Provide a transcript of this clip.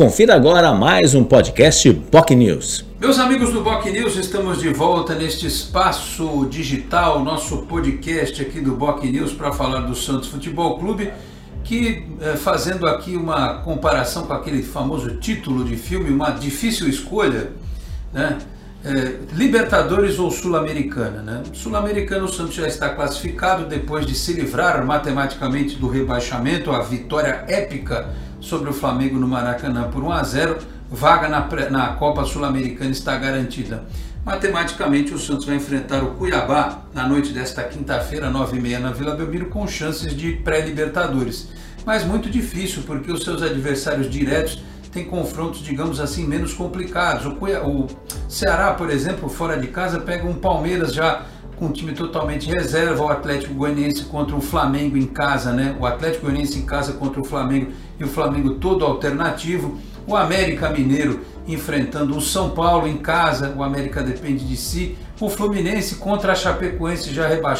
Confira agora mais um podcast Boc News. Meus amigos do Boc News, estamos de volta neste espaço digital, nosso podcast aqui do Boc News para falar do Santos Futebol Clube, que eh, fazendo aqui uma comparação com aquele famoso título de filme, uma difícil escolha, né? É, Libertadores ou Sul-Americana, né? Sul-Americano o Santos já está classificado depois de se livrar matematicamente do rebaixamento, a vitória épica sobre o Flamengo no Maracanã por 1 a 0, vaga na, na Copa Sul-Americana está garantida. Matematicamente o Santos vai enfrentar o Cuiabá na noite desta quinta-feira, 9h30 na Vila Belmiro, com chances de pré-Libertadores. Mas muito difícil, porque os seus adversários diretos tem confrontos, digamos assim, menos complicados. O, o Ceará, por exemplo, fora de casa, pega um Palmeiras já com um time totalmente reserva, o Atlético Goianiense contra o Flamengo em casa, né? O Atlético Goianiense em casa contra o Flamengo e o Flamengo todo alternativo. O América Mineiro enfrentando o São Paulo em casa, o América depende de si. O Fluminense contra a Chapecoense já rebaixado